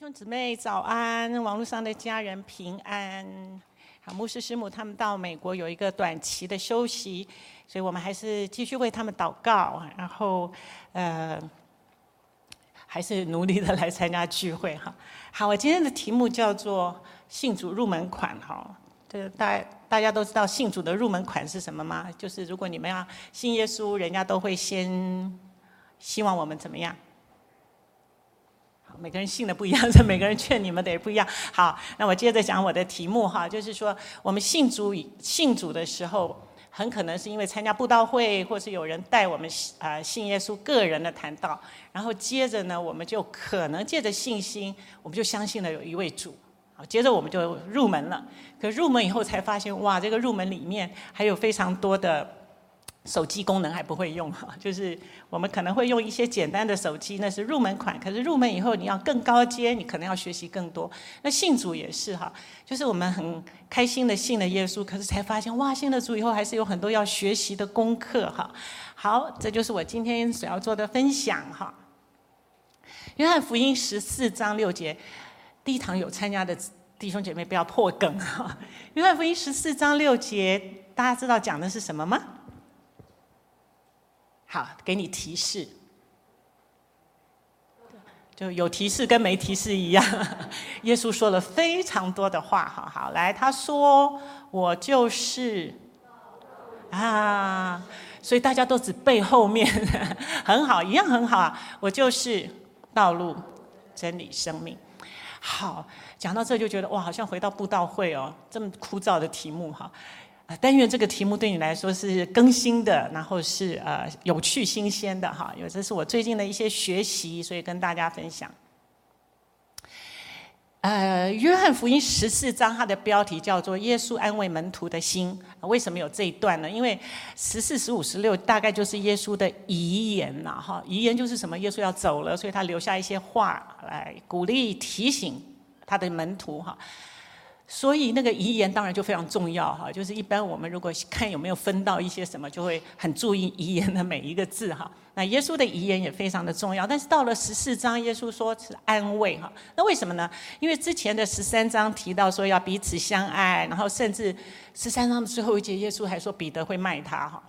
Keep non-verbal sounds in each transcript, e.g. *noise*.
兄姊妹早安，网络上的家人平安。好，牧师师母他们到美国有一个短期的休息，所以我们还是继续为他们祷告，然后呃，还是努力的来参加聚会哈。好，我今天的题目叫做信主入门款哈。这大大家都知道信主的入门款是什么吗？就是如果你们要信耶稣，人家都会先希望我们怎么样？每个人信的不一样，*laughs* 所以每个人劝你们的也不一样。好，那我接着讲我的题目哈，就是说我们信主信主的时候，很可能是因为参加布道会，或是有人带我们啊信耶稣个人的谈道，然后接着呢，我们就可能借着信心，我们就相信了有一位主，好，接着我们就入门了。可入门以后才发现，哇，这个入门里面还有非常多的。手机功能还不会用哈，*laughs* 就是我们可能会用一些简单的手机，那是入门款。可是入门以后，你要更高阶，你可能要学习更多。那信主也是哈，就是我们很开心的信了耶稣，可是才发现哇，信了主以后还是有很多要学习的功课哈。好，这就是我今天所要做的分享哈。约翰福音十四章六节，第一堂有参加的弟兄姐妹不要破梗哈。约翰福音十四章六节，大家知道讲的是什么吗？好，给你提示，就有提示跟没提示一样。*laughs* 耶稣说了非常多的话，好好来，他说：“我就是啊。”所以大家都只背后面，*laughs* 很好，一样很好啊。我就是道路、真理、生命。好，讲到这就觉得哇，好像回到布道会哦，这么枯燥的题目哈。但愿这个题目对你来说是更新的，然后是呃有趣新鲜的哈，因为这是我最近的一些学习，所以跟大家分享。呃，约翰福音十四章，它的标题叫做“耶稣安慰门徒的心”。为什么有这一段呢？因为十四、十五、十六大概就是耶稣的遗言呐，哈，遗言就是什么？耶稣要走了，所以他留下一些话来鼓励、提醒他的门徒哈。所以那个遗言当然就非常重要哈，就是一般我们如果看有没有分到一些什么，就会很注意遗言的每一个字哈。那耶稣的遗言也非常的重要，但是到了十四章，耶稣说是安慰哈。那为什么呢？因为之前的十三章提到说要彼此相爱，然后甚至十三章的最后一节，耶稣还说彼得会卖他哈。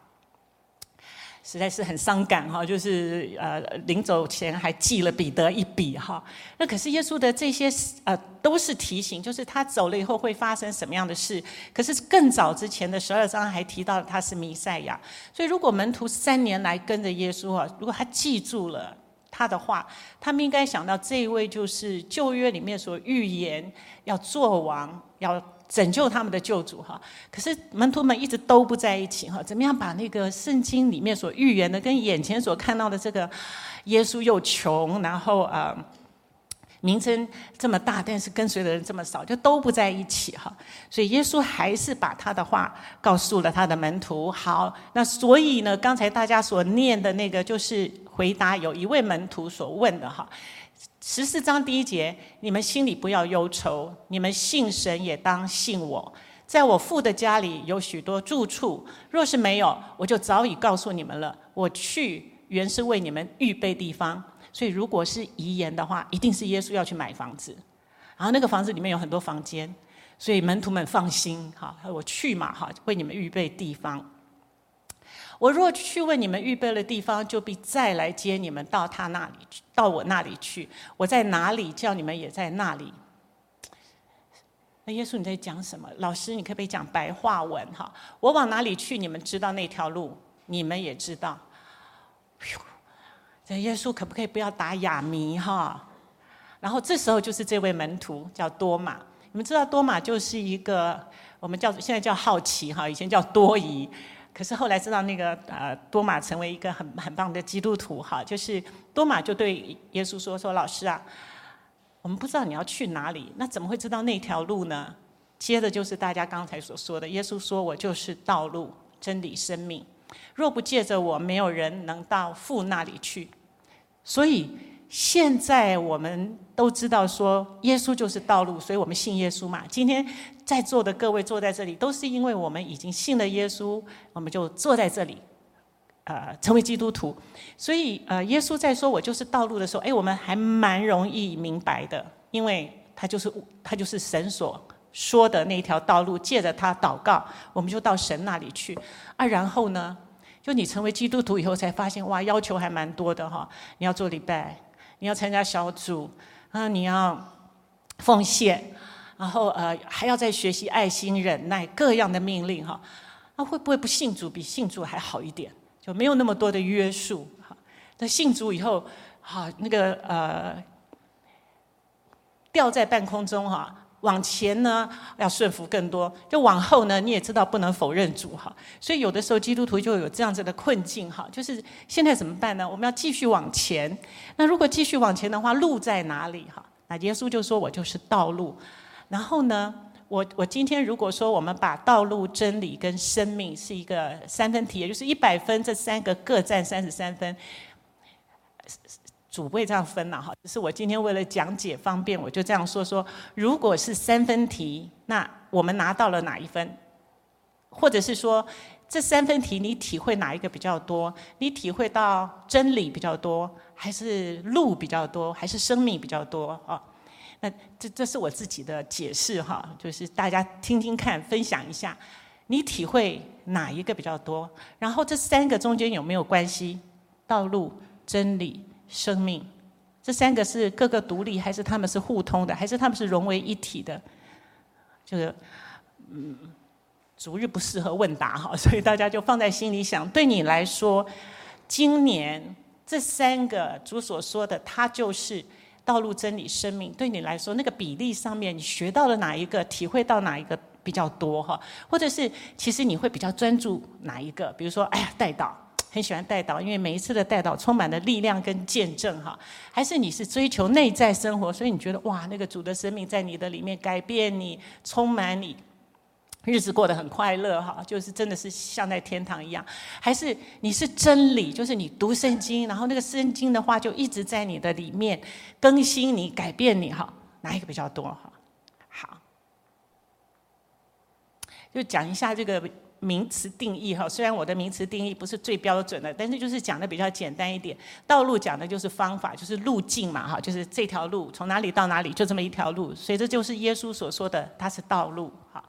实在是很伤感哈，就是呃临走前还记了彼得一笔哈。那可是耶稣的这些呃都是提醒，就是他走了以后会发生什么样的事。可是更早之前的十二章还提到他是弥赛亚，所以如果门徒三年来跟着耶稣啊，如果他记住了他的话，他们应该想到这一位就是旧约里面所预言要做王要。拯救他们的救主哈，可是门徒们一直都不在一起哈，怎么样把那个圣经里面所预言的跟眼前所看到的这个耶稣又穷，然后啊名声这么大，但是跟随的人这么少，就都不在一起哈。所以耶稣还是把他的话告诉了他的门徒。好，那所以呢，刚才大家所念的那个就是回答有一位门徒所问的哈。十四章第一节，你们心里不要忧愁，你们信神也当信我。在我父的家里有许多住处，若是没有，我就早已告诉你们了。我去原是为你们预备地方。所以如果是遗言的话，一定是耶稣要去买房子，然后那个房子里面有很多房间，所以门徒们放心哈，我去嘛哈，为你们预备地方。我若去为你们预备了地方，就必再来接你们到他那里去，到我那里去。我在哪里，叫你们也在那里。那耶稣你在讲什么？老师，你可不可以讲白话文哈？我往哪里去，你们知道那条路，你们也知道。这耶稣可不可以不要打哑谜哈？然后这时候就是这位门徒叫多马，你们知道多马就是一个我们叫现在叫好奇哈，以前叫多疑。可是后来知道那个呃多马成为一个很很棒的基督徒哈，就是多马就对耶稣说说，老师啊，我们不知道你要去哪里，那怎么会知道那条路呢？接着就是大家刚才所说的，耶稣说，我就是道路、真理、生命，若不借着我，没有人能到父那里去。所以现在我们都知道说耶稣就是道路，所以我们信耶稣嘛。今天。在座的各位坐在这里，都是因为我们已经信了耶稣，我们就坐在这里，呃，成为基督徒。所以，呃，耶稣在说“我就是道路”的时候，哎，我们还蛮容易明白的，因为他就是他就是神所说的那一条道路，借着他祷告，我们就到神那里去。啊，然后呢，就你成为基督徒以后，才发现哇，要求还蛮多的哈。你要做礼拜，你要参加小组，啊，你要奉献，然后呃还要再学习爱心、忍耐各样的命令哈。那会不会不信主比信主还好一点？就没有那么多的约束哈。那信主以后，哈，那个呃。吊在半空中哈，往前呢要顺服更多，就往后呢你也知道不能否认主哈，所以有的时候基督徒就有这样子的困境哈，就是现在怎么办呢？我们要继续往前，那如果继续往前的话，路在哪里哈？那耶稣就说我就是道路，然后呢，我我今天如果说我们把道路、真理跟生命是一个三分题，也就是一百分，这三个各占三十三分。主不会这样分了哈，只是我今天为了讲解方便，我就这样说说。如果是三分题，那我们拿到了哪一分？或者是说，这三分题你体会哪一个比较多？你体会到真理比较多，还是路比较多，还是生命比较多啊？那这这是我自己的解释哈，就是大家听听看，分享一下，你体会哪一个比较多？然后这三个中间有没有关系？道路、真理。生命，这三个是各个独立，还是他们是互通的，还是他们是融为一体的？就是，嗯，逐日不适合问答哈，所以大家就放在心里想。对你来说，今年这三个主所说的，它就是道路、真理、生命。对你来说，那个比例上面，你学到了哪一个，体会到哪一个比较多哈？或者是其实你会比较专注哪一个？比如说，哎呀，代祷。很喜欢代祷，因为每一次的代祷充满了力量跟见证哈。还是你是追求内在生活，所以你觉得哇，那个主的生命在你的里面改变你，充满你，日子过得很快乐哈，就是真的是像在天堂一样。还是你是真理，就是你读圣经，然后那个圣经的话就一直在你的里面更新你、改变你哈。哪一个比较多哈？好，就讲一下这个。名词定义哈，虽然我的名词定义不是最标准的，但是就是讲的比较简单一点。道路讲的就是方法，就是路径嘛哈，就是这条路从哪里到哪里就这么一条路，所以这就是耶稣所说的，它是道路哈，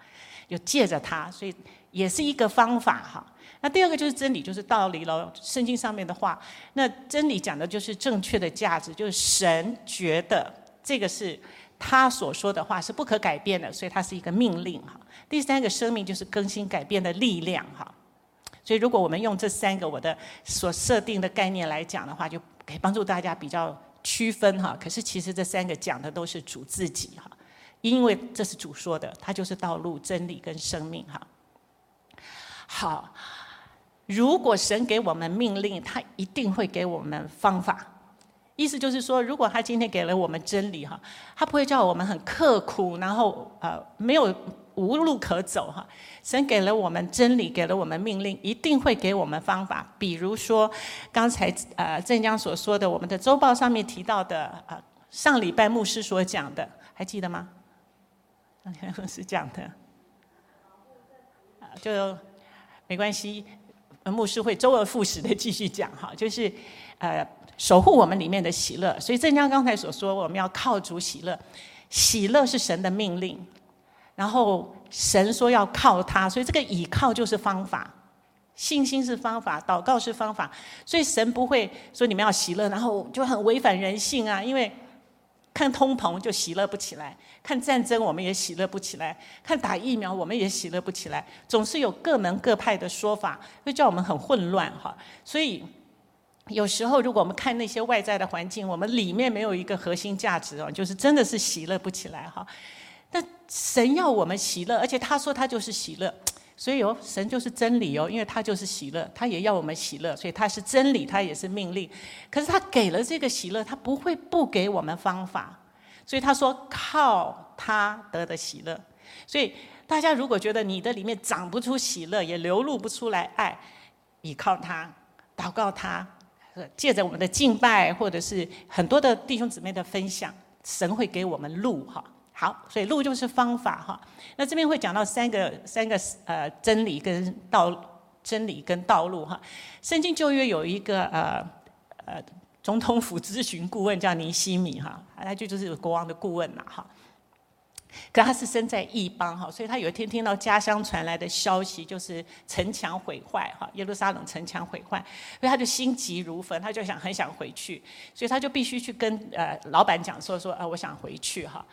就借着它，所以也是一个方法哈。那第二个就是真理，就是道理喽，圣经上面的话，那真理讲的就是正确的价值，就是神觉得这个是。他所说的话是不可改变的，所以它是一个命令哈。第三个生命就是更新改变的力量哈。所以如果我们用这三个我的所设定的概念来讲的话，就可以帮助大家比较区分哈。可是其实这三个讲的都是主自己哈，因为这是主说的，他就是道路、真理跟生命哈。好，如果神给我们命令，他一定会给我们方法。意思就是说，如果他今天给了我们真理哈，他不会叫我们很刻苦，然后呃没有无路可走哈。神给了我们真理，给了我们命令，一定会给我们方法。比如说刚才呃镇江所说的，我们的周报上面提到的呃上礼拜牧师所讲的，还记得吗？上礼拜牧师讲的，就没关系，牧师会周而复始的继续讲哈，就是呃。守护我们里面的喜乐，所以正像刚才所说，我们要靠主喜乐。喜乐是神的命令，然后神说要靠他，所以这个倚靠就是方法，信心是方法，祷告是方法。所以神不会说你们要喜乐，然后就很违反人性啊。因为看通膨就喜乐不起来，看战争我们也喜乐不起来，看打疫苗我们也喜乐不起来，总是有各门各派的说法，会叫我们很混乱哈。所以。有时候，如果我们看那些外在的环境，我们里面没有一个核心价值哦，就是真的是喜乐不起来哈。但神要我们喜乐，而且他说他就是喜乐，所以哦，神就是真理哦，因为他就是喜乐，他也要我们喜乐，所以他是真理，他也是命令。可是他给了这个喜乐，他不会不给我们方法，所以他说靠他得的喜乐。所以大家如果觉得你的里面长不出喜乐，也流露不出来爱，倚靠他，祷告他。借着我们的敬拜，或者是很多的弟兄姊妹的分享，神会给我们路哈。好，所以路就是方法哈。那这边会讲到三个三个呃真理跟道真理跟道路哈。圣经旧约有一个呃呃总统府咨询顾问叫尼西米哈，他就就是国王的顾问呐哈。可他是身在异邦哈，所以他有一天听到家乡传来的消息，就是城墙毁坏哈，耶路撒冷城墙毁坏，所以他就心急如焚，他就想很想回去，所以他就必须去跟呃老板讲说说啊，我想回去哈。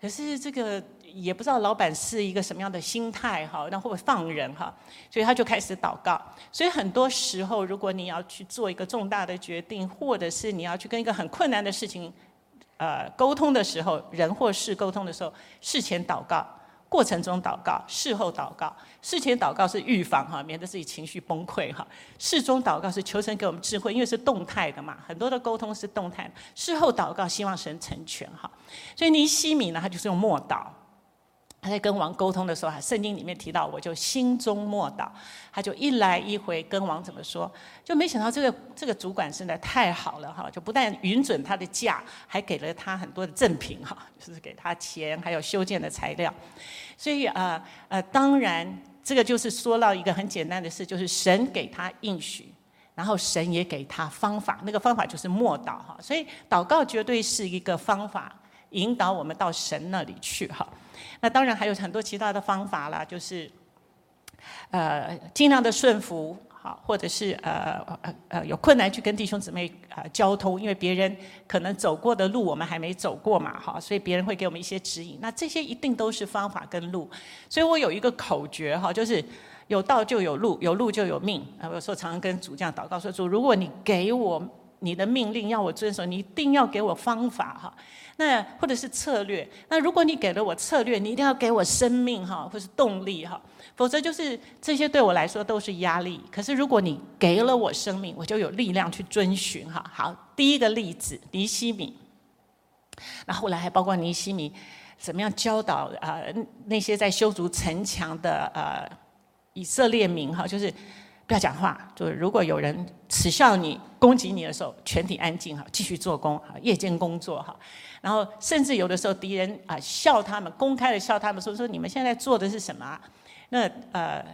可是这个也不知道老板是一个什么样的心态哈，那会不会放人哈？所以他就开始祷告。所以很多时候，如果你要去做一个重大的决定，或者是你要去跟一个很困难的事情。呃，沟通的时候，人或事沟通的时候，事前祷告，过程中祷告，事后祷告。事前祷告是预防哈，免得自己情绪崩溃哈。事中祷告是求神给我们智慧，因为是动态的嘛，很多的沟通是动态。事后祷告，希望神成全哈。所以尼西米呢，他就是用默祷。他在跟王沟通的时候，哈，圣经里面提到，我就心中默祷，他就一来一回跟王怎么说，就没想到这个这个主管实在太好了哈，就不但允准他的假，还给了他很多的赠品哈，就是给他钱，还有修建的材料。所以呃，呃，当然这个就是说到一个很简单的事，就是神给他应许，然后神也给他方法，那个方法就是默祷哈。所以祷告绝对是一个方法，引导我们到神那里去哈。那当然还有很多其他的方法啦，就是，呃，尽量的顺服，好，或者是呃呃呃有困难去跟弟兄姊妹啊、交通，因为别人可能走过的路我们还没走过嘛，哈，所以别人会给我们一些指引。那这些一定都是方法跟路。所以我有一个口诀哈，就是有道就有路，有路就有命。啊，我有时候常常跟主这样祷告说：主，如果你给我你的命令要我遵守，你一定要给我方法哈。那或者是策略，那如果你给了我策略，你一定要给我生命哈，或是动力哈，否则就是这些对我来说都是压力。可是如果你给了我生命，我就有力量去遵循哈。好，第一个例子，尼西米，那后来还包括尼西米怎么样教导啊那些在修筑城墙的呃以色列民哈，就是。不要讲话，就是如果有人耻笑你、攻击你的时候，全体安静哈，继续做工哈，夜间工作哈。然后甚至有的时候敌人啊笑他们，公开的笑他们，说说你们现在做的是什么？那呃，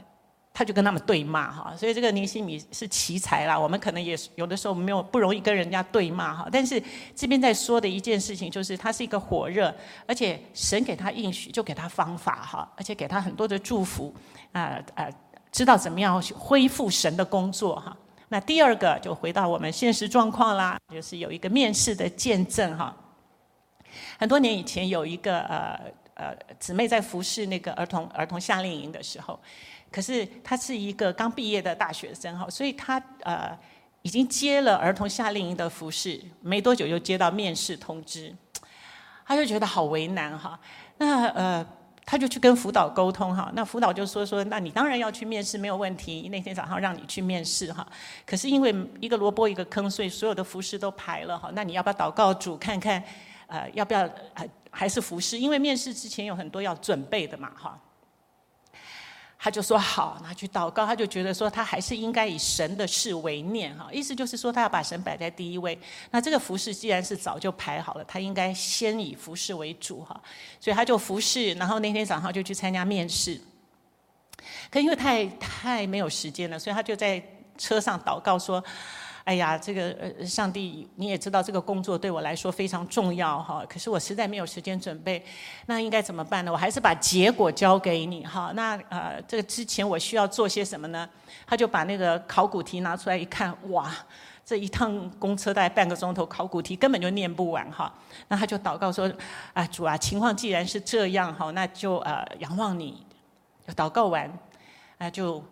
他就跟他们对骂哈。所以这个尼西米是奇才啦，我们可能也有的时候没有不容易跟人家对骂哈。但是这边在说的一件事情就是，他是一个火热，而且神给他应许，就给他方法哈，而且给他很多的祝福啊啊。知道怎么样去恢复神的工作哈？那第二个就回到我们现实状况啦，就是有一个面试的见证哈。很多年以前有一个呃呃姊妹在服侍那个儿童儿童夏令营的时候，可是她是一个刚毕业的大学生哈，所以她呃已经接了儿童夏令营的服侍，没多久就接到面试通知，她就觉得好为难哈。那呃。他就去跟辅导沟通哈，那辅导就说说，那你当然要去面试，没有问题。那天早上让你去面试哈，可是因为一个萝卜一个坑，所以所有的服饰都排了哈。那你要不要祷告主看看，呃，要不要还还是服饰？因为面试之前有很多要准备的嘛哈。他就说好，拿去祷告。他就觉得说，他还是应该以神的事为念哈。意思就是说，他要把神摆在第一位。那这个服饰既然是早就排好了，他应该先以服饰为主哈。所以他就服侍，然后那天早上就去参加面试。可因为太太没有时间了，所以他就在车上祷告说。哎呀，这个呃，上帝你也知道，这个工作对我来说非常重要哈。可是我实在没有时间准备，那应该怎么办呢？我还是把结果交给你哈。那呃，这个之前我需要做些什么呢？他就把那个考古题拿出来一看，哇，这一趟公车大概半个钟头，考古题根本就念不完哈。那他就祷告说：啊，主啊，情况既然是这样哈，那就呃仰望你。祷告完，啊就。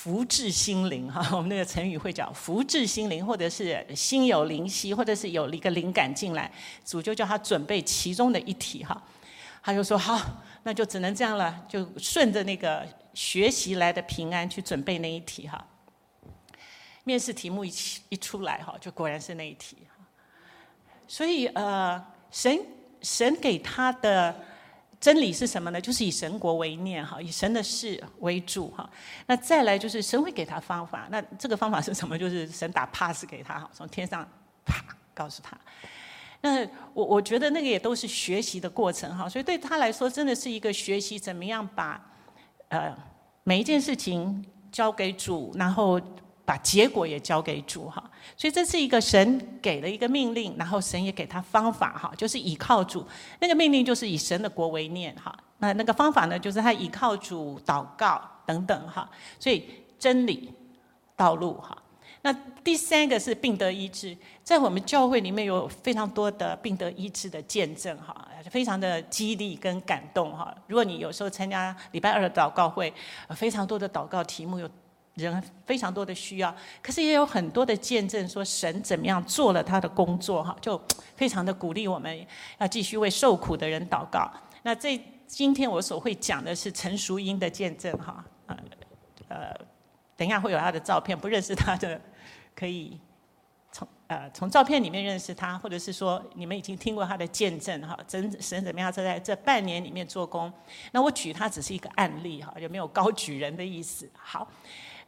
福至心灵 *laughs* 哈，我们那个成语会讲福至心灵，或者是心有灵犀，或者是有一个灵感进来，主就叫他准备其中的一题哈，他就说好，那就只能这样了，就顺着那个学习来的平安去准备那一题哈。面试题目一一出来哈，就果然是那一题。所以呃，神神给他的。真理是什么呢？就是以神国为念哈，以神的事为主哈。那再来就是神会给他方法，那这个方法是什么？就是神打 pass 给他哈，从天上啪告诉他。那我我觉得那个也都是学习的过程哈，所以对他来说真的是一个学习，怎么样把呃每一件事情交给主，然后把结果也交给主哈。所以这是一个神给了一个命令，然后神也给他方法哈，就是倚靠主。那个命令就是以神的国为念哈。那那个方法呢，就是他倚靠主祷告等等哈。所以真理、道路哈。那第三个是病得医治，在我们教会里面有非常多的病得医治的见证哈，非常的激励跟感动哈。如果你有时候参加礼拜二的祷告会，非常多的祷告题目，有人非常多的需要，可是也有很多的见证说神怎么样做了他的工作哈，就非常的鼓励我们要继续为受苦的人祷告。那这今天我所会讲的是陈淑英的见证哈，呃呃。等一下会有他的照片，不认识他的可以从呃从照片里面认识他，或者是说你们已经听过他的见证哈，真神怎么样在这半年里面做工？那我举他只是一个案例哈，就没有高举人的意思。好，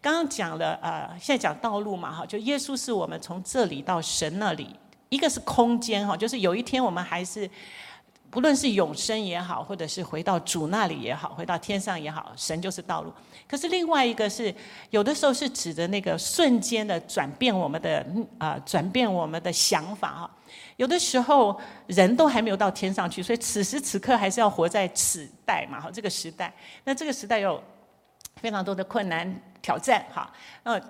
刚刚讲了呃，现在讲道路嘛哈，就耶稣是我们从这里到神那里，一个是空间哈，就是有一天我们还是。不论是永生也好，或者是回到主那里也好，回到天上也好，神就是道路。可是另外一个是，有的时候是指的那个瞬间的转变，我们的啊、转变我们的想法哈。有的时候人都还没有到天上去，所以此时此刻还是要活在此代嘛哈，这个时代。那这个时代有非常多的困难挑战哈。那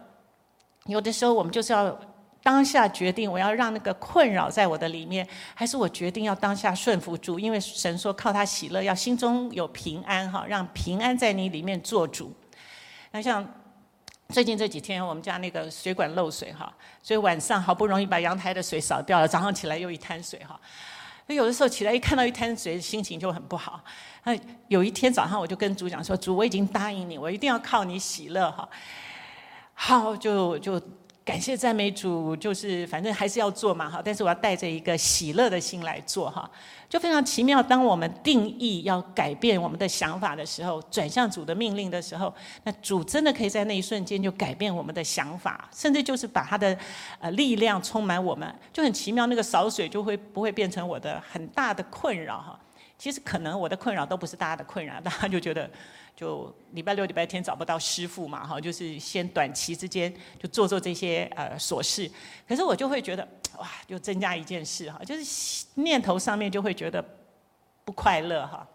有的时候我们就是要。当下决定我要让那个困扰在我的里面，还是我决定要当下顺服主？因为神说靠他喜乐，要心中有平安哈，让平安在你里面做主。那像最近这几天，我们家那个水管漏水哈，所以晚上好不容易把阳台的水扫掉了，早上起来又一滩水哈。所以有的时候起来一看到一滩水，心情就很不好。那有一天早上我就跟主讲说：“主，我已经答应你，我一定要靠你喜乐哈。”好，就就。感谢赞美主，就是反正还是要做嘛哈，但是我要带着一个喜乐的心来做哈，就非常奇妙。当我们定义要改变我们的想法的时候，转向主的命令的时候，那主真的可以在那一瞬间就改变我们的想法，甚至就是把他的呃力量充满我们，就很奇妙。那个扫水就会不会变成我的很大的困扰哈？其实可能我的困扰都不是大家的困扰，大家就觉得。就礼拜六、礼拜天找不到师傅嘛，哈，就是先短期之间就做做这些呃琐事。可是我就会觉得哇，就增加一件事哈，就是念头上面就会觉得不快乐哈。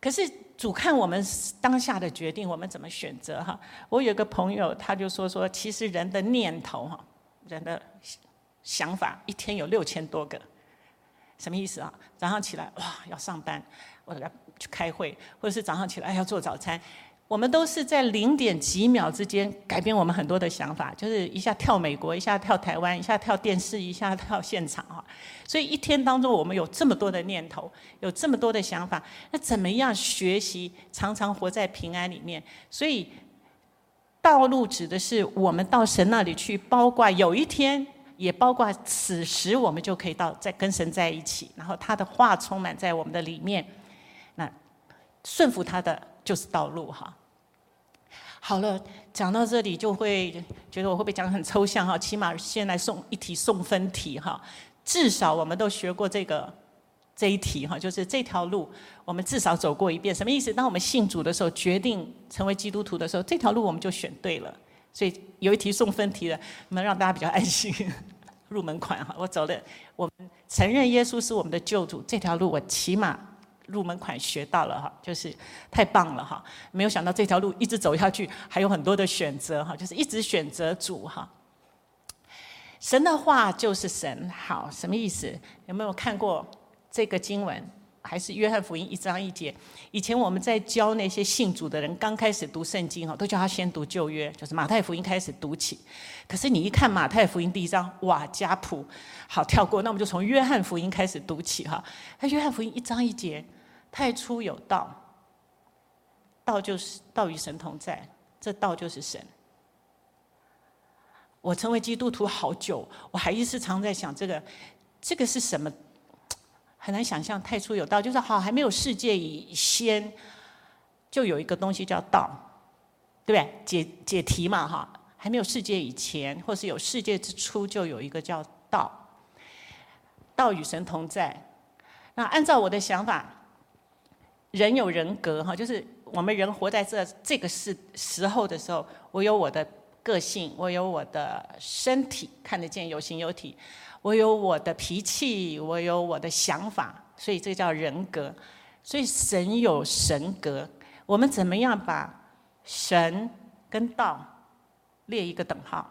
可是主看我们当下的决定，我们怎么选择哈？我有个朋友他就说说，其实人的念头哈，人的想法一天有六千多个，什么意思啊？早上起来哇要上班，来。去开会，或者是早上起来要做早餐，我们都是在零点几秒之间改变我们很多的想法，就是一下跳美国，一下跳台湾，一下跳电视，一下跳现场哈。所以一天当中，我们有这么多的念头，有这么多的想法，那怎么样学习常常活在平安里面？所以道路指的是我们到神那里去，包括有一天，也包括此时，我们就可以到在跟神在一起，然后他的话充满在我们的里面。那顺服他的就是道路哈。好了，讲到这里就会觉得我会不会讲得很抽象哈？起码先来送一题送分题哈。至少我们都学过这个这一题哈，就是这条路我们至少走过一遍。什么意思？当我们信主的时候，决定成为基督徒的时候，这条路我们就选对了。所以有一题送分题的，能让大家比较安心。入门款哈，我走了，我们承认耶稣是我们的救主，这条路我起码。入门款学到了哈，就是太棒了哈！没有想到这条路一直走下去，还有很多的选择哈，就是一直选择主哈。神的话就是神，好，什么意思？有没有看过这个经文？还是约翰福音一章一节？以前我们在教那些信主的人，刚开始读圣经哈，都叫他先读旧约，就是马太福音开始读起。可是你一看马太福音第一章，哇，家谱，好跳过，那我们就从约翰福音开始读起哈。他约翰福音一章一节。太初有道，道就是道与神同在，这道就是神。我成为基督徒好久，我还一直常在想这个，这个是什么？很难想象。太初有道，就是好还没有世界以先，就有一个东西叫道，对不对？解解题嘛哈，还没有世界以前，或是有世界之初，就有一个叫道。道与神同在。那按照我的想法。人有人格哈，就是我们人活在这这个时时候的时候，我有我的个性，我有我的身体，看得见有形有体，我有我的脾气，我有我的想法，所以这叫人格。所以神有神格，我们怎么样把神跟道列一个等号？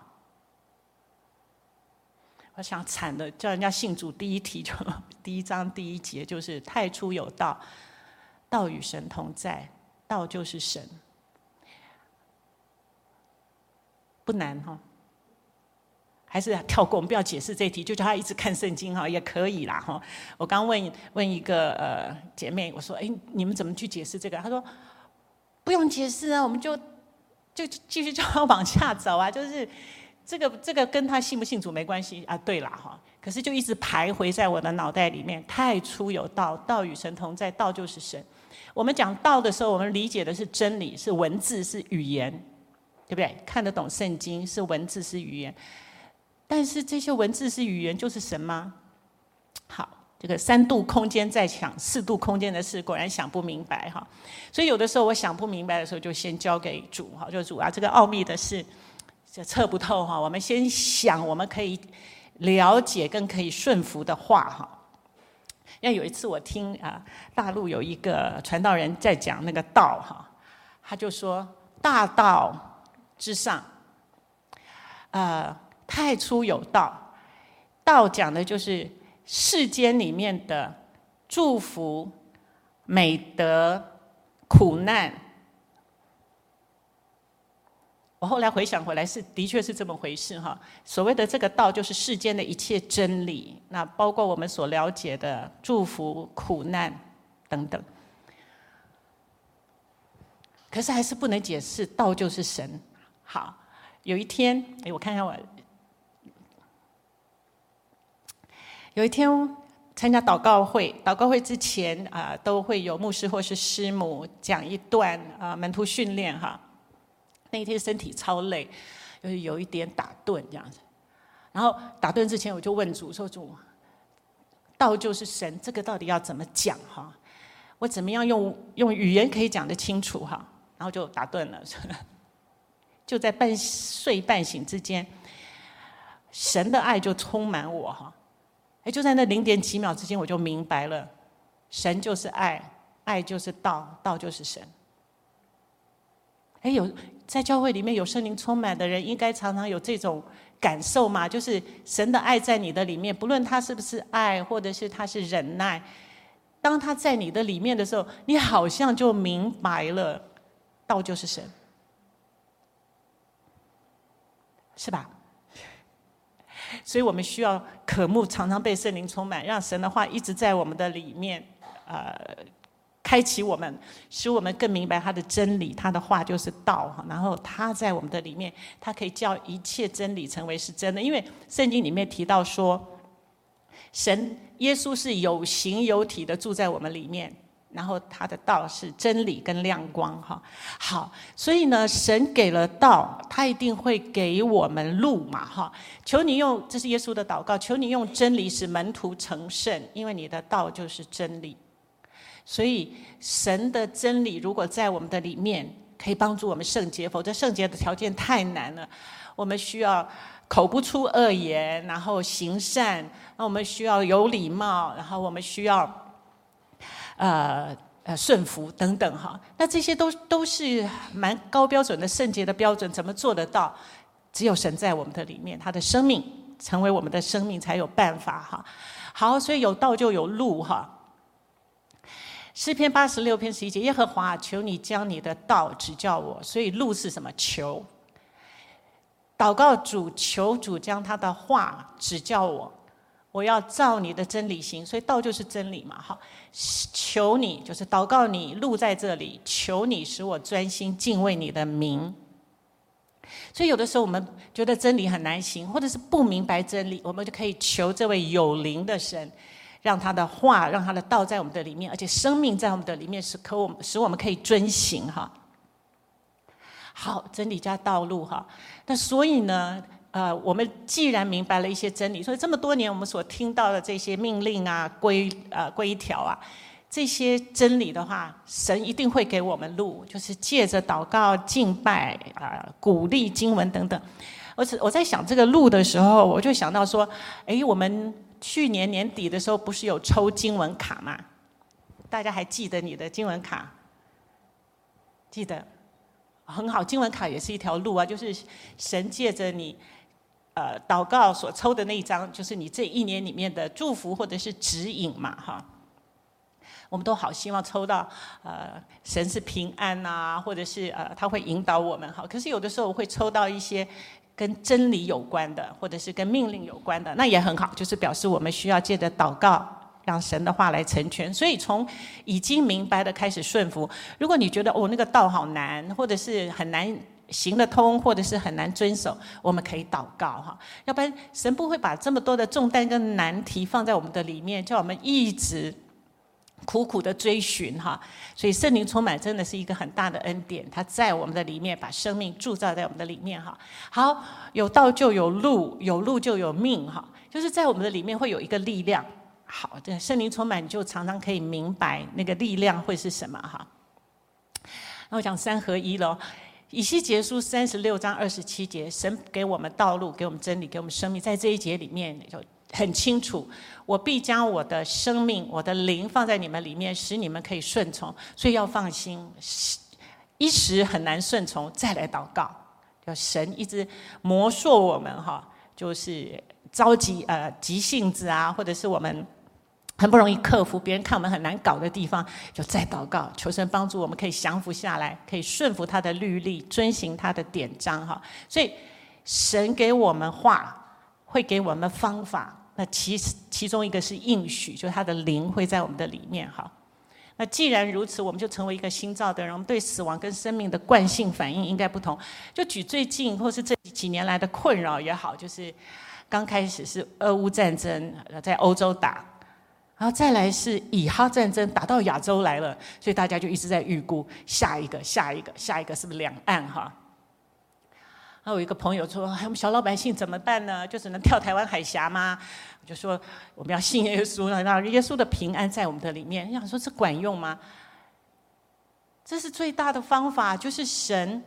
我想惨的，叫人家信主第一题就 *laughs* 第一章第一节就是太初有道，道与神同在，道就是神。不难哈，还是跳过，我们不要解释这一题，就叫他一直看圣经哈，也可以啦哈。我刚问问一个呃姐妹，我说哎，你们怎么去解释这个？她说不用解释啊，我们就就继续叫他往下走啊，*laughs* 就是这个这个跟他信不信主没关系啊。对了哈，可是就一直徘徊在我的脑袋里面。太初有道，道与神同在，道就是神。我们讲道的时候，我们理解的是真理，是文字，是语言。对不对？看得懂圣经是文字是语言，但是这些文字是语言就是神吗？好，这个三度空间在想四度空间的事，果然想不明白哈。所以有的时候我想不明白的时候，就先交给主哈，就主啊，这个奥秘的事这测不透哈。我们先想我们可以了解跟可以顺服的话哈。因为有一次我听啊，大陆有一个传道人在讲那个道哈，他就说大道。之上，呃，太初有道，道讲的就是世间里面的祝福、美德、苦难。我后来回想回来，是的确是这么回事哈。所谓的这个道，就是世间的一切真理，那包括我们所了解的祝福、苦难等等。可是还是不能解释，道就是神。好，有一天，哎，我看看我。有一天参加祷告会，祷告会之前啊，都会有牧师或是师母讲一段啊门徒训练哈。那一天身体超累，就是有一点打盹这样子。然后打盹之前，我就问主说：“主，道就是神，这个到底要怎么讲哈？我怎么样用用语言可以讲得清楚哈？”然后就打盹了。*laughs* 就在半睡半醒之间，神的爱就充满我哈，哎，就在那零点几秒之间，我就明白了，神就是爱，爱就是道，道就是神。哎，有在教会里面有圣灵充满的人，应该常常有这种感受嘛，就是神的爱在你的里面，不论他是不是爱，或者是他是忍耐，当他在你的里面的时候，你好像就明白了，道就是神。是吧？所以我们需要渴慕，常常被圣灵充满，让神的话一直在我们的里面，呃，开启我们，使我们更明白他的真理。他的话就是道，然后他在我们的里面，他可以叫一切真理成为是真的。因为圣经里面提到说，神耶稣是有形有体的住在我们里面。然后他的道是真理跟亮光哈，好，所以呢，神给了道，他一定会给我们路嘛哈。求你用，这是耶稣的祷告，求你用真理使门徒成圣，因为你的道就是真理。所以神的真理如果在我们的里面，可以帮助我们圣洁，否则圣洁的条件太难了。我们需要口不出恶言，然后行善，那我们需要有礼貌，然后我们需要。呃呃，顺服等等哈，那这些都都是蛮高标准的圣洁的标准，怎么做得到？只有神在我们的里面，他的生命成为我们的生命，才有办法哈。好，所以有道就有路哈。诗篇八十六篇十一节，耶和华，求你将你的道指教我。所以路是什么？求。祷告主，求主将他的话指教我。我要照你的真理行，所以道就是真理嘛，哈。求你就是祷告你，路在这里，求你使我专心敬畏你的名。所以有的时候我们觉得真理很难行，或者是不明白真理，我们就可以求这位有灵的神，让他的话，让他的道在我们的里面，而且生命在我们的里面，是可我们使我们可以遵行哈。好，真理加道路哈。那所以呢？呃，我们既然明白了一些真理，所以这么多年我们所听到的这些命令啊、规呃规条啊，这些真理的话，神一定会给我们路，就是借着祷告、敬拜啊、鼓励经文等等。我我在想这个路的时候，我就想到说，哎，我们去年年底的时候不是有抽经文卡吗？大家还记得你的经文卡？记得，很好，经文卡也是一条路啊，就是神借着你呃祷告所抽的那一张，就是你这一年里面的祝福或者是指引嘛，哈。我们都好希望抽到，呃，神是平安呐、或者是呃，他会引导我们哈。可是有的时候我会抽到一些跟真理有关的，或者是跟命令有关的，那也很好，就是表示我们需要借着祷告，让神的话来成全。所以从已经明白的开始顺服。如果你觉得哦那个道好难，或者是很难行得通，或者是很难遵守，我们可以祷告哈。要不然神不会把这么多的重担跟难题放在我们的里面，叫我们一直。苦苦的追寻哈，所以圣灵充满真的是一个很大的恩典，他在我们的里面把生命铸造在我们的里面哈。好，有道就有路，有路就有命哈，就是在我们的里面会有一个力量。好，这圣灵充满，你就常常可以明白那个力量会是什么哈。那我讲三合一喽，以西结书三十六章二十七节，神给我们道路，给我们真理，给我们生命，在这一节里面就。很清楚，我必将我的生命、我的灵放在你们里面，使你们可以顺从。所以要放心，一时很难顺从，再来祷告。就神一直磨塑我们哈，就是着急呃急性子啊，或者是我们很不容易克服，别人看我们很难搞的地方，就再祷告，求神帮助我们可以降服下来，可以顺服他的律例，遵行他的典章哈。所以神给我们话，会给我们方法。那其实其中一个是应许，就是他的灵会在我们的里面哈。那既然如此，我们就成为一个新造的人，我们对死亡跟生命的惯性反应应该不同。就举最近或是这几年来的困扰也好，就是刚开始是俄乌战争在欧洲打，然后再来是以哈战争打到亚洲来了，所以大家就一直在预估下一个、下一个、下一个是不是两岸哈。还有一个朋友说：“我们小老百姓怎么办呢？就只能跳台湾海峡吗？”我就说：“我们要信耶稣，让耶稣的平安在我们的里面。”你想说这管用吗？这是最大的方法，就是神。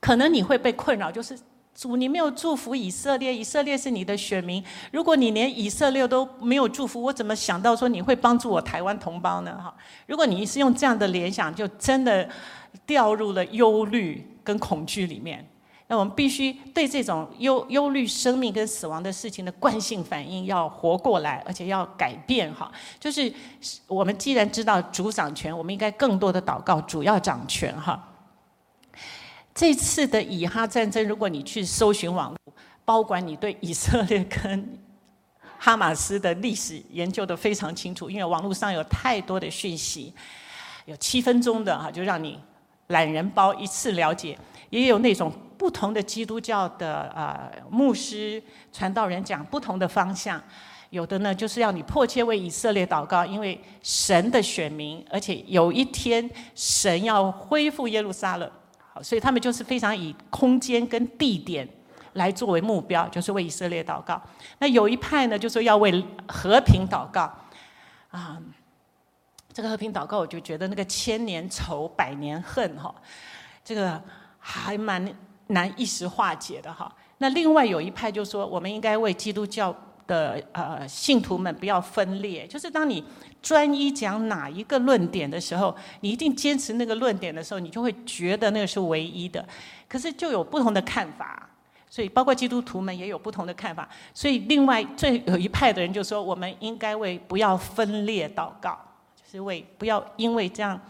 可能你会被困扰，就是主，你没有祝福以色列，以色列是你的选民。如果你连以色列都没有祝福，我怎么想到说你会帮助我台湾同胞呢？哈！如果你是用这样的联想，就真的掉入了忧虑跟恐惧里面。那我们必须对这种忧忧虑生命跟死亡的事情的惯性反应要活过来，而且要改变哈。就是我们既然知道主掌权，我们应该更多的祷告主要掌权哈。这次的以哈战争，如果你去搜寻网络，包管你对以色列跟哈马斯的历史研究得非常清楚，因为网络上有太多的讯息，有七分钟的哈，就让你懒人包一次了解，也有那种。不同的基督教的呃牧师传道人讲不同的方向，有的呢就是要你迫切为以色列祷告，因为神的选民，而且有一天神要恢复耶路撒冷，所以他们就是非常以空间跟地点来作为目标，就是为以色列祷告。那有一派呢，就说要为和平祷告，啊，这个和平祷告，我就觉得那个千年仇百年恨哈，这个还蛮。难一时化解的哈，那另外有一派就说，我们应该为基督教的呃信徒们不要分裂，就是当你专一讲哪一个论点的时候，你一定坚持那个论点的时候，你就会觉得那个是唯一的。可是就有不同的看法，所以包括基督徒们也有不同的看法。所以另外最有一派的人就说，我们应该为不要分裂祷告，就是为不要因为这样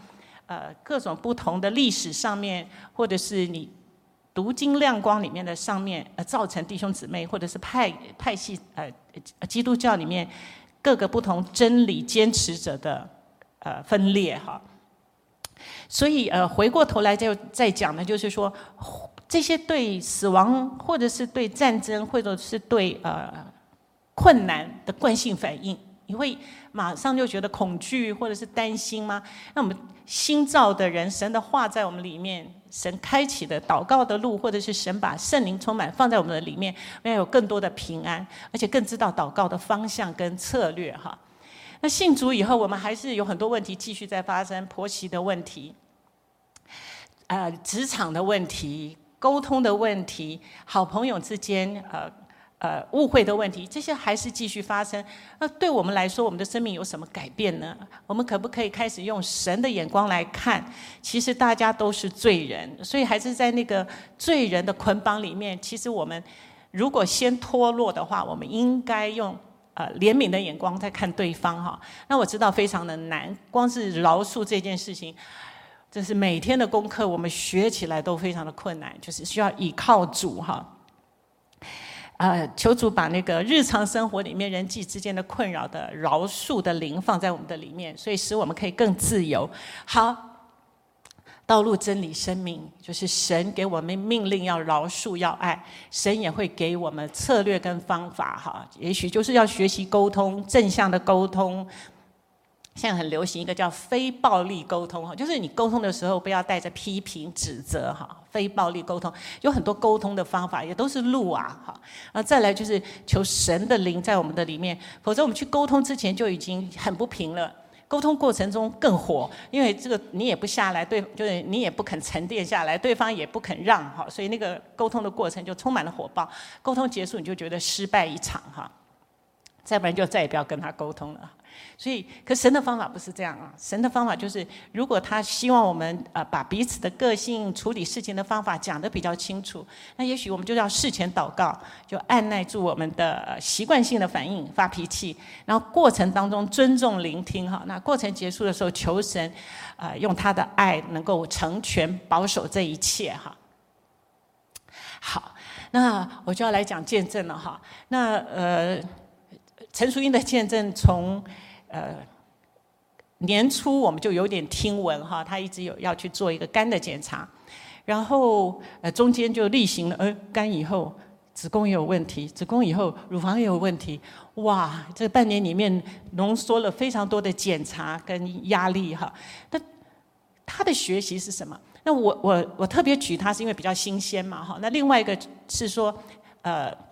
呃各种不同的历史上面，或者是你。读经亮光里面的上面，呃，造成弟兄姊妹或者是派派系，呃，基督教里面各个不同真理坚持者的呃分裂哈。所以呃，回过头来就再讲呢，就是说这些对死亡或者是对战争或者是对呃困难的惯性反应，你会马上就觉得恐惧或者是担心吗？那我们新造的人，神的话在我们里面。神开启的祷告的路，或者是神把圣灵充满放在我们的里面，要有更多的平安，而且更知道祷告的方向跟策略哈。那信主以后，我们还是有很多问题继续在发生，婆媳的问题，呃，职场的问题，沟通的问题，好朋友之间，呃。呃，误会的问题，这些还是继续发生。那对我们来说，我们的生命有什么改变呢？我们可不可以开始用神的眼光来看？其实大家都是罪人，所以还是在那个罪人的捆绑里面。其实我们如果先脱落的话，我们应该用呃怜悯的眼光在看对方哈。那我知道非常的难，光是饶恕这件事情，这是每天的功课，我们学起来都非常的困难，就是需要依靠主哈。呃，求主把那个日常生活里面人际之间的困扰的饶恕的灵放在我们的里面，所以使我们可以更自由。好，道路、真理、生命，就是神给我们命令要饶恕、要爱，神也会给我们策略跟方法。哈，也许就是要学习沟通，正向的沟通。现在很流行一个叫非暴力沟通哈，就是你沟通的时候不要带着批评指责哈。非暴力沟通有很多沟通的方法，也都是路啊哈。啊，再来就是求神的灵在我们的里面，否则我们去沟通之前就已经很不平了。沟通过程中更火，因为这个你也不下来，对，就是你也不肯沉淀下来，对方也不肯让哈，所以那个沟通的过程就充满了火爆。沟通结束你就觉得失败一场哈，再不然就再也不要跟他沟通了。所以，可神的方法不是这样啊！神的方法就是，如果他希望我们呃把彼此的个性、处理事情的方法讲得比较清楚，那也许我们就要事前祷告，就按捺住我们的习惯性的反应、发脾气，然后过程当中尊重聆听哈。那过程结束的时候，求神啊、用他的爱能够成全保守这一切哈。好，那我就要来讲见证了哈。那呃。陈淑英的见证从，呃，年初我们就有点听闻哈，他一直有要去做一个肝的检查，然后呃中间就例行了，呃肝以后子宫也有问题，子宫以后乳房也有问题，哇，这半年里面浓缩了非常多的检查跟压力哈。那他的学习是什么？那我我我特别举他是因为比较新鲜嘛哈。那另外一个是说，呃。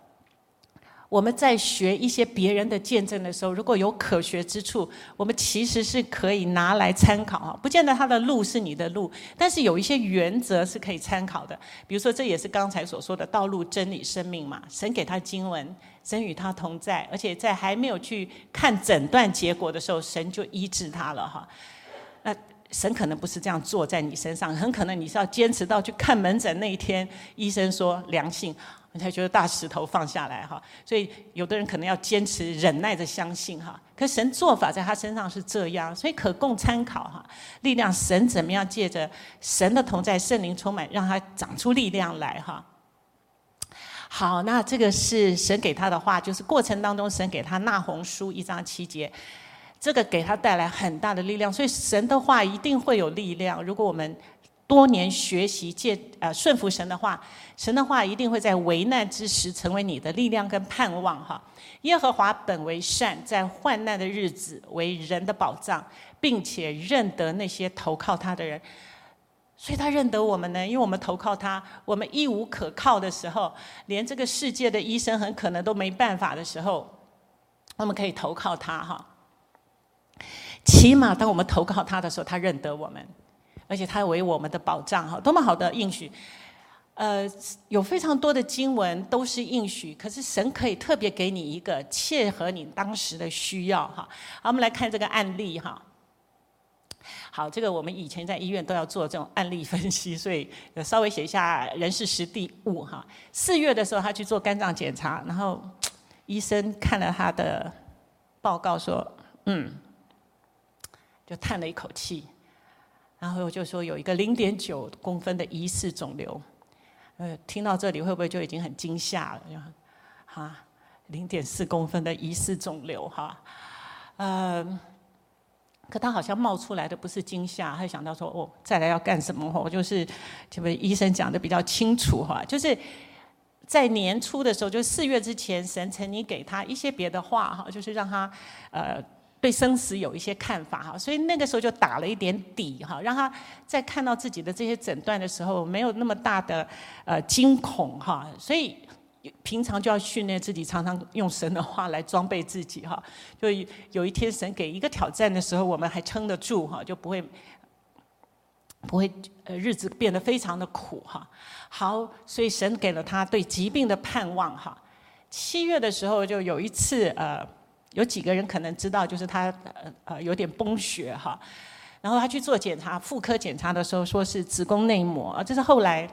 我们在学一些别人的见证的时候，如果有可学之处，我们其实是可以拿来参考啊。不见得他的路是你的路，但是有一些原则是可以参考的。比如说，这也是刚才所说的道路、真理、生命嘛。神给他经文，神与他同在，而且在还没有去看诊断结果的时候，神就医治他了哈。那神可能不是这样坐在你身上，很可能你是要坚持到去看门诊那一天，医生说良性。才觉得大石头放下来哈，所以有的人可能要坚持忍耐着相信哈。可神做法在他身上是这样，所以可供参考哈。力量神怎么样借着神的同在、圣灵充满，让他长出力量来哈。好，那这个是神给他的话，就是过程当中神给他那红书一章七节，这个给他带来很大的力量。所以神的话一定会有力量。如果我们多年学习借呃顺服神的话，神的话一定会在危难之时成为你的力量跟盼望哈。耶和华本为善，在患难的日子为人的保障，并且认得那些投靠他的人。所以他认得我们呢，因为我们投靠他，我们一无可靠的时候，连这个世界的医生很可能都没办法的时候，我们可以投靠他哈。起码当我们投靠他的时候，他认得我们。而且他为我们的保障，哈，多么好的应许！呃，有非常多的经文都是应许，可是神可以特别给你一个切合你当时的需要，哈。好，我们来看这个案例，哈。好，这个我们以前在医院都要做这种案例分析，所以稍微写一下人事实地物，哈。四月的时候，他去做肝脏检查，然后医生看了他的报告，说：“嗯。”就叹了一口气。然后就说有一个零点九公分的疑似肿瘤，呃，听到这里会不会就已经很惊吓了？哈，零点四公分的疑似肿瘤，哈，呃，可他好像冒出来的不是惊吓，他想到说哦，再来要干什么？哦，就是这位医生讲的比较清楚哈，就是在年初的时候，就四月之前，神曾经给他一些别的话哈，就是让他呃。对生死有一些看法哈，所以那个时候就打了一点底哈，让他在看到自己的这些诊断的时候没有那么大的呃惊恐哈。所以平常就要训练自己，常常用神的话来装备自己哈。就有一天神给一个挑战的时候，我们还撑得住哈，就不会不会呃日子变得非常的苦哈。好，所以神给了他对疾病的盼望哈。七月的时候就有一次呃，有几个人可能知道，就是他呃呃有点崩血哈。然后他去做检查，妇科检查的时候说是子宫内膜，这是后来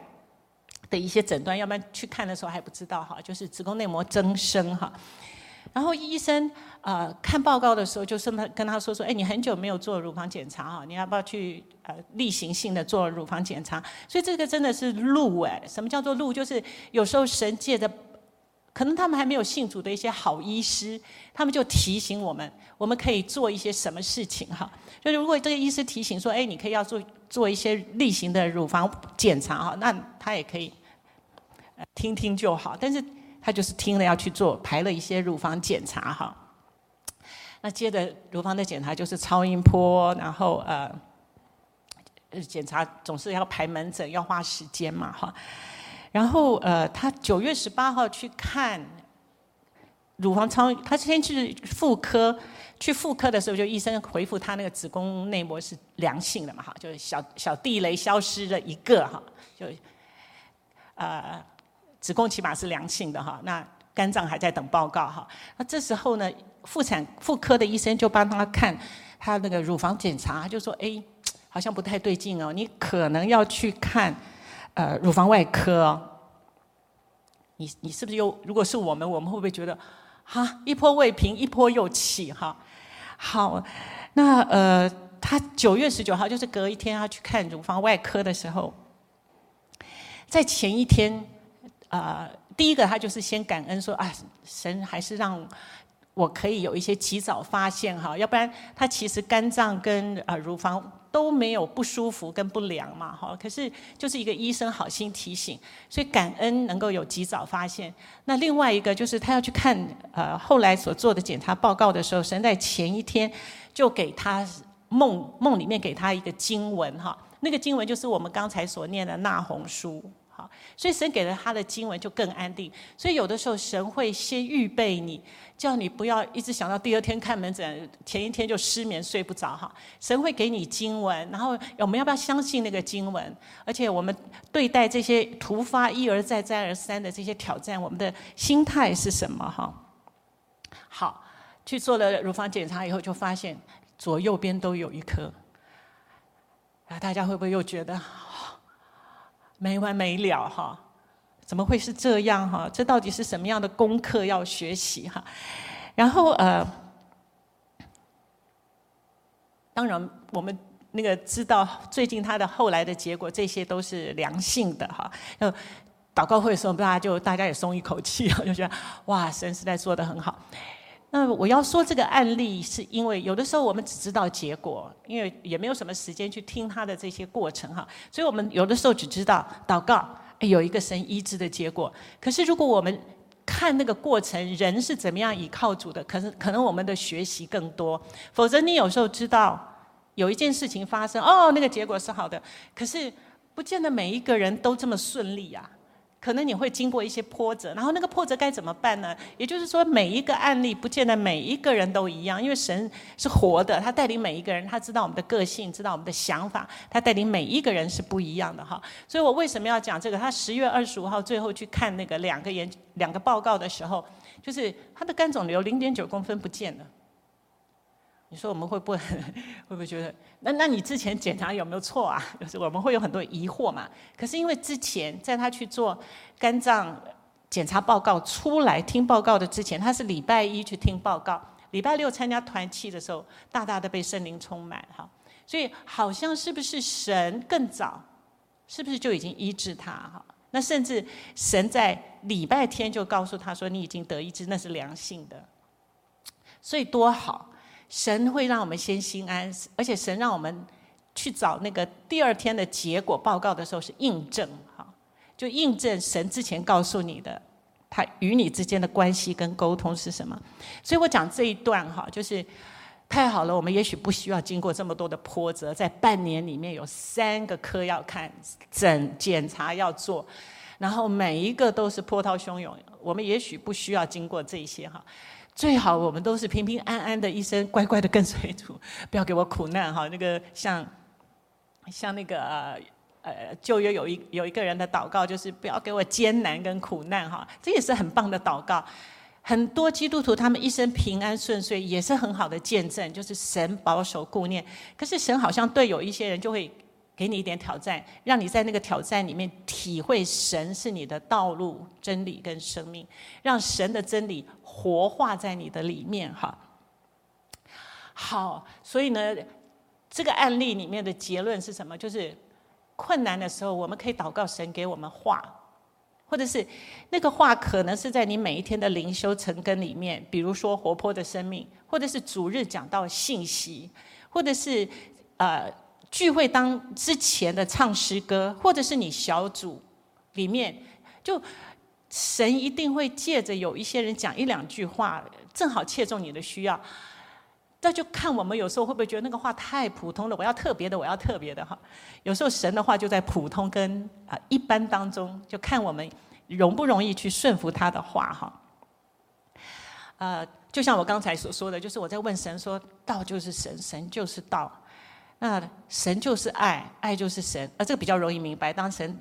的一些诊断，要不然去看的时候还不知道哈，就是子宫内膜增生哈。然后医生呃看报告的时候，就是他跟他说说，哎，你很久没有做乳房检查哈，你要不要去呃例行性的做乳房检查？所以这个真的是路哎，什么叫做路？就是有时候神借着。可能他们还没有信主的一些好医师，他们就提醒我们，我们可以做一些什么事情哈。就是如果这个医师提醒说，哎，你可以要做做一些例行的乳房检查哈，那他也可以听听就好。但是他就是听了要去做，排了一些乳房检查哈。那接着乳房的检查就是超音波，然后呃，检查总是要排门诊，要花时间嘛哈。然后呃，他九月十八号去看乳房超，他先去妇科，去妇科的时候就医生回复他那个子宫内膜是良性的嘛哈，就是小小地雷消失了一个哈，就呃子宫起码是良性的哈，那肝脏还在等报告哈。那这时候呢，妇产妇科的医生就帮他看他那个乳房检查，就说哎，好像不太对劲哦，你可能要去看。呃，乳房外科，你你是不是又？如果是我们，我们会不会觉得，哈，一波未平，一波又起，哈？好，那呃，他九月十九号就是隔一天要去看乳房外科的时候，在前一天，啊、呃，第一个他就是先感恩说啊，神还是让我可以有一些及早发现哈，要不然他其实肝脏跟呃乳房。都没有不舒服跟不良嘛，哈，可是就是一个医生好心提醒，所以感恩能够有及早发现。那另外一个就是他要去看呃后来所做的检查报告的时候，神在前一天就给他梦梦里面给他一个经文哈，那个经文就是我们刚才所念的那红书。所以神给了他的经文就更安定。所以有的时候神会先预备你，叫你不要一直想到第二天看门诊，前一天就失眠睡不着哈。神会给你经文，然后我们要不要相信那个经文？而且我们对待这些突发一而再再而三的这些挑战，我们的心态是什么哈？好，去做了乳房检查以后，就发现左右边都有一颗。啊，大家会不会又觉得？没完没了哈，怎么会是这样哈？这到底是什么样的功课要学习哈？然后呃，当然我们那个知道最近他的后来的结果，这些都是良性的哈。就祷告会的时候，大家就大家也松一口气，就觉得哇，神实在做得很好。那我要说这个案例，是因为有的时候我们只知道结果，因为也没有什么时间去听他的这些过程哈，所以我们有的时候只知道祷告有一个神医治的结果。可是如果我们看那个过程，人是怎么样倚靠主的，可是可能我们的学习更多。否则你有时候知道有一件事情发生，哦，那个结果是好的，可是不见得每一个人都这么顺利呀。可能你会经过一些波折，然后那个波折该怎么办呢？也就是说，每一个案例不见得每一个人都一样，因为神是活的，他带领每一个人，他知道我们的个性，知道我们的想法，他带领每一个人是不一样的哈。所以我为什么要讲这个？他十月二十五号最后去看那个两个研两个报告的时候，就是他的肝肿瘤零点九公分不见了。你说我们会不会 *laughs* 会不会觉得那那你之前检查有没有错啊？*laughs* 就是我们会有很多疑惑嘛。可是因为之前在他去做肝脏检查报告出来听报告的之前，他是礼拜一去听报告，礼拜六参加团契的时候，大大的被圣灵充满哈。所以好像是不是神更早，是不是就已经医治他哈？那甚至神在礼拜天就告诉他说，你已经得医治，那是良性的，所以多好。神会让我们先心安，而且神让我们去找那个第二天的结果报告的时候是印证，哈，就印证神之前告诉你的，他与你之间的关系跟沟通是什么。所以我讲这一段哈，就是太好了，我们也许不需要经过这么多的波折，在半年里面有三个科要看，诊检查要做，然后每一个都是波涛汹涌。我们也许不需要经过这些哈。最好我们都是平平安安的一生，乖乖的跟随主，*laughs* 不要给我苦难哈。那个像像那个呃旧约有一有一个人的祷告，就是不要给我艰难跟苦难哈。这也是很棒的祷告。很多基督徒他们一生平安顺遂，也是很好的见证，就是神保守顾念。可是神好像对有一些人就会给你一点挑战，让你在那个挑战里面体会神是你的道路、真理跟生命，让神的真理。活化在你的里面，哈。好，所以呢，这个案例里面的结论是什么？就是困难的时候，我们可以祷告神给我们话，或者是那个话可能是在你每一天的灵修成根里面，比如说活泼的生命，或者是主日讲到信息，或者是呃聚会当之前的唱诗歌，或者是你小组里面就。神一定会借着有一些人讲一两句话，正好切中你的需要。那就看我们有时候会不会觉得那个话太普通了，我要特别的，我要特别的哈。有时候神的话就在普通跟啊一般当中，就看我们容不容易去顺服他的话哈。呃，就像我刚才所说的，就是我在问神说：道就是神，神就是道。那神就是爱，爱就是神。啊，这个比较容易明白。当神。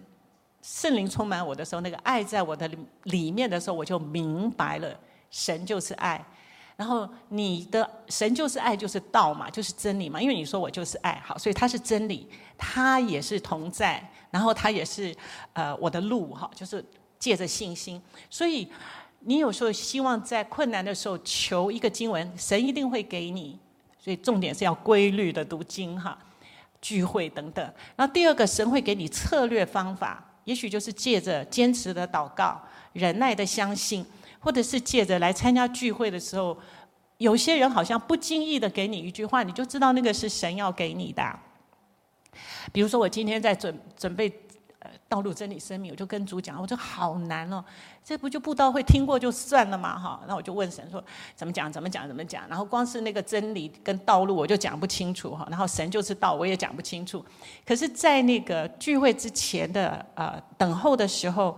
圣灵充满我的时候，那个爱在我的里面的时候，我就明白了，神就是爱。然后你的神就是爱，就是道嘛，就是真理嘛。因为你说我就是爱，好，所以他是真理，他也是同在，然后他也是呃我的路哈，就是借着信心。所以你有时候希望在困难的时候求一个经文，神一定会给你。所以重点是要规律的读经哈，聚会等等。然后第二个，神会给你策略方法。也许就是借着坚持的祷告、忍耐的相信，或者是借着来参加聚会的时候，有些人好像不经意的给你一句话，你就知道那个是神要给你的。比如说，我今天在准准备。道路真理生命，我就跟主讲，我说好难哦，这不就布道会听过就算了嘛哈？那我就问神说怎么讲怎么讲怎么讲？然后光是那个真理跟道路我就讲不清楚哈。然后神就是道，我也讲不清楚。可是，在那个聚会之前的呃等候的时候，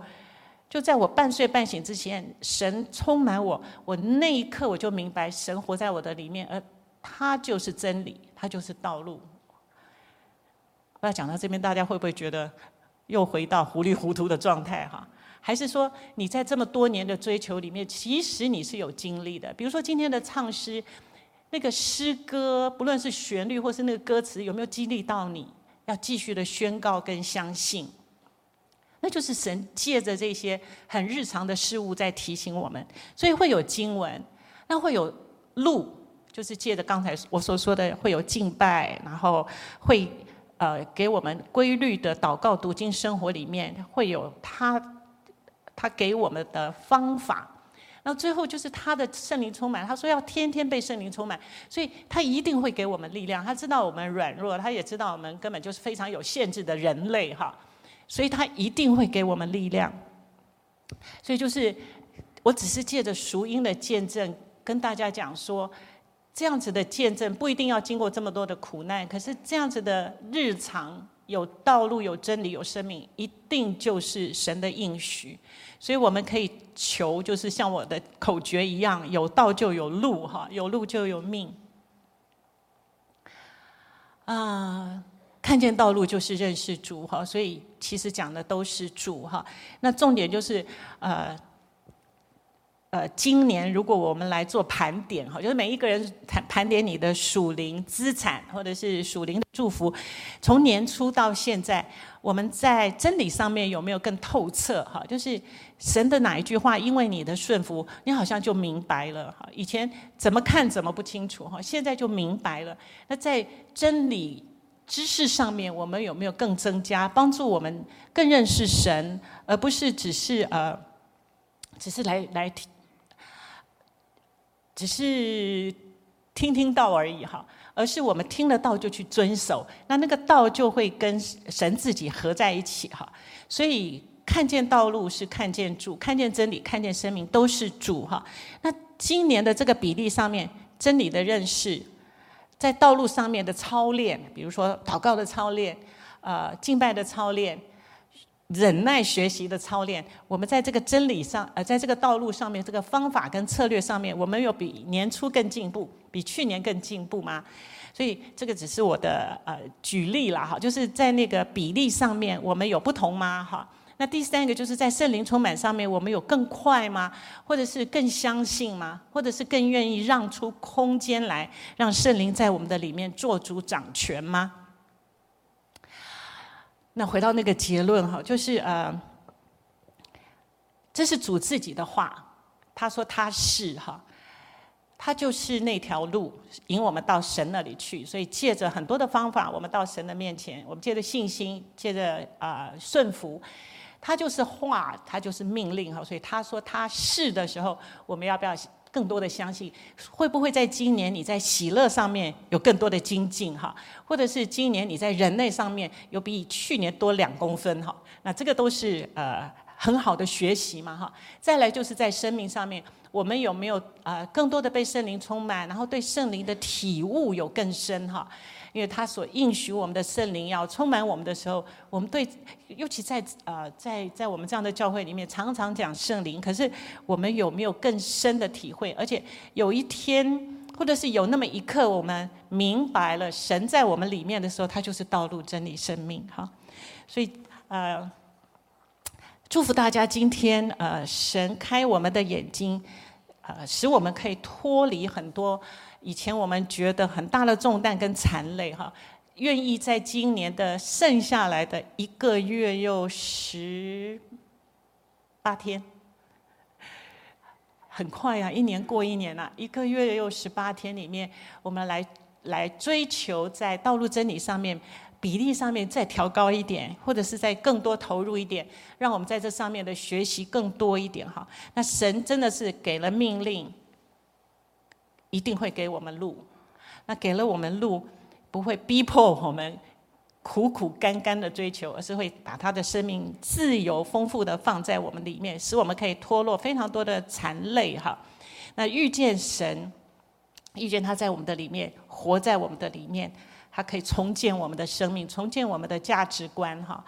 就在我半睡半醒之前，神充满我，我那一刻我就明白神活在我的里面，而他就是真理，他就是道路。我要讲到这边，大家会不会觉得？又回到糊里糊涂的状态哈，还是说你在这么多年的追求里面，其实你是有经历的？比如说今天的唱诗，那个诗歌，不论是旋律或是那个歌词，有没有激励到你要继续的宣告跟相信？那就是神借着这些很日常的事物在提醒我们，所以会有经文，那会有路，就是借着刚才我所说的会有敬拜，然后会。呃，给我们规律的祷告、读经生活里面会有他，他给我们的方法。那最后就是他的圣灵充满，他说要天天被圣灵充满，所以他一定会给我们力量。他知道我们软弱，他也知道我们根本就是非常有限制的人类哈，所以他一定会给我们力量。所以就是，我只是借着福音的见证跟大家讲说。这样子的见证不一定要经过这么多的苦难，可是这样子的日常有道路、有真理、有生命，一定就是神的应许。所以我们可以求，就是像我的口诀一样：有道就有路，哈，有路就有命。啊，看见道路就是认识主，哈，所以其实讲的都是主，哈。那重点就是，呃。呃，今年如果我们来做盘点哈，就是每一个人盘盘点你的属灵资产或者是属灵的祝福，从年初到现在，我们在真理上面有没有更透彻哈？就是神的哪一句话，因为你的顺服，你好像就明白了哈。以前怎么看怎么不清楚哈，现在就明白了。那在真理知识上面，我们有没有更增加，帮助我们更认识神，而不是只是呃，只是来来。只是听听道而已哈，而是我们听了道就去遵守，那那个道就会跟神自己合在一起哈。所以看见道路是看见主，看见真理，看见生命都是主哈。那今年的这个比例上面，真理的认识，在道路上面的操练，比如说祷告的操练，呃，敬拜的操练，忍耐学习的操练，我们在这个真理上，呃，在这个道路上面，这个方法跟策略上面，我们有比年初更进步，比去年更进步吗？所以这个只是我的呃举例啦，哈，就是在那个比例上面，我们有不同吗？哈，那第三个就是在圣灵充满上面，我们有更快吗？或者是更相信吗？或者是更愿意让出空间来，让圣灵在我们的里面做主掌权吗？那回到那个结论哈，就是呃，这是主自己的话，他说他是哈，他就是那条路引我们到神那里去，所以借着很多的方法，我们到神的面前，我们借着信心，借着啊顺服，他就是话，他就是命令哈，所以他说他是的时候，我们要不要？更多的相信，会不会在今年你在喜乐上面有更多的精进哈？或者是今年你在人类上面有比去年多两公分哈？那这个都是呃很好的学习嘛哈。再来就是在生命上面，我们有没有呃更多的被圣灵充满，然后对圣灵的体悟有更深哈？因为他所应许我们的圣灵要充满我们的时候，我们对，尤其在呃在在我们这样的教会里面，常常讲圣灵，可是我们有没有更深的体会？而且有一天，或者是有那么一刻，我们明白了神在我们里面的时候，他就是道路、真理、生命。哈，所以呃，祝福大家今天呃，神开我们的眼睛，呃，使我们可以脱离很多。以前我们觉得很大的重担跟残累哈，愿意在今年的剩下来的一个月又十八天，很快呀，一年过一年了，一个月又十八天里面，我们来来追求在道路真理上面比例上面再调高一点，或者是再更多投入一点，让我们在这上面的学习更多一点哈。那神真的是给了命令。一定会给我们路，那给了我们路，不会逼迫我们苦苦干干的追求，而是会把他的生命自由丰富的放在我们里面，使我们可以脱落非常多的残累哈。那遇见神，遇见他在我们的里面，活在我们的里面，它可以重建我们的生命，重建我们的价值观哈。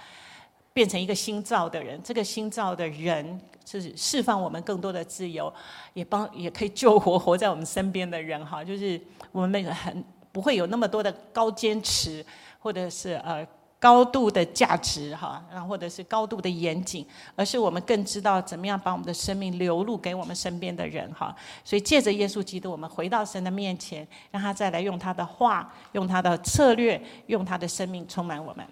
变成一个新造的人，这个新造的人是释放我们更多的自由，也帮也可以救活活在我们身边的人哈。就是我们那个很不会有那么多的高坚持，或者是呃高度的价值哈，然后或者是高度的严谨，而是我们更知道怎么样把我们的生命流露给我们身边的人哈。所以借着耶稣基督，我们回到神的面前，让他再来用他的话，用他的策略，用他的生命充满我们。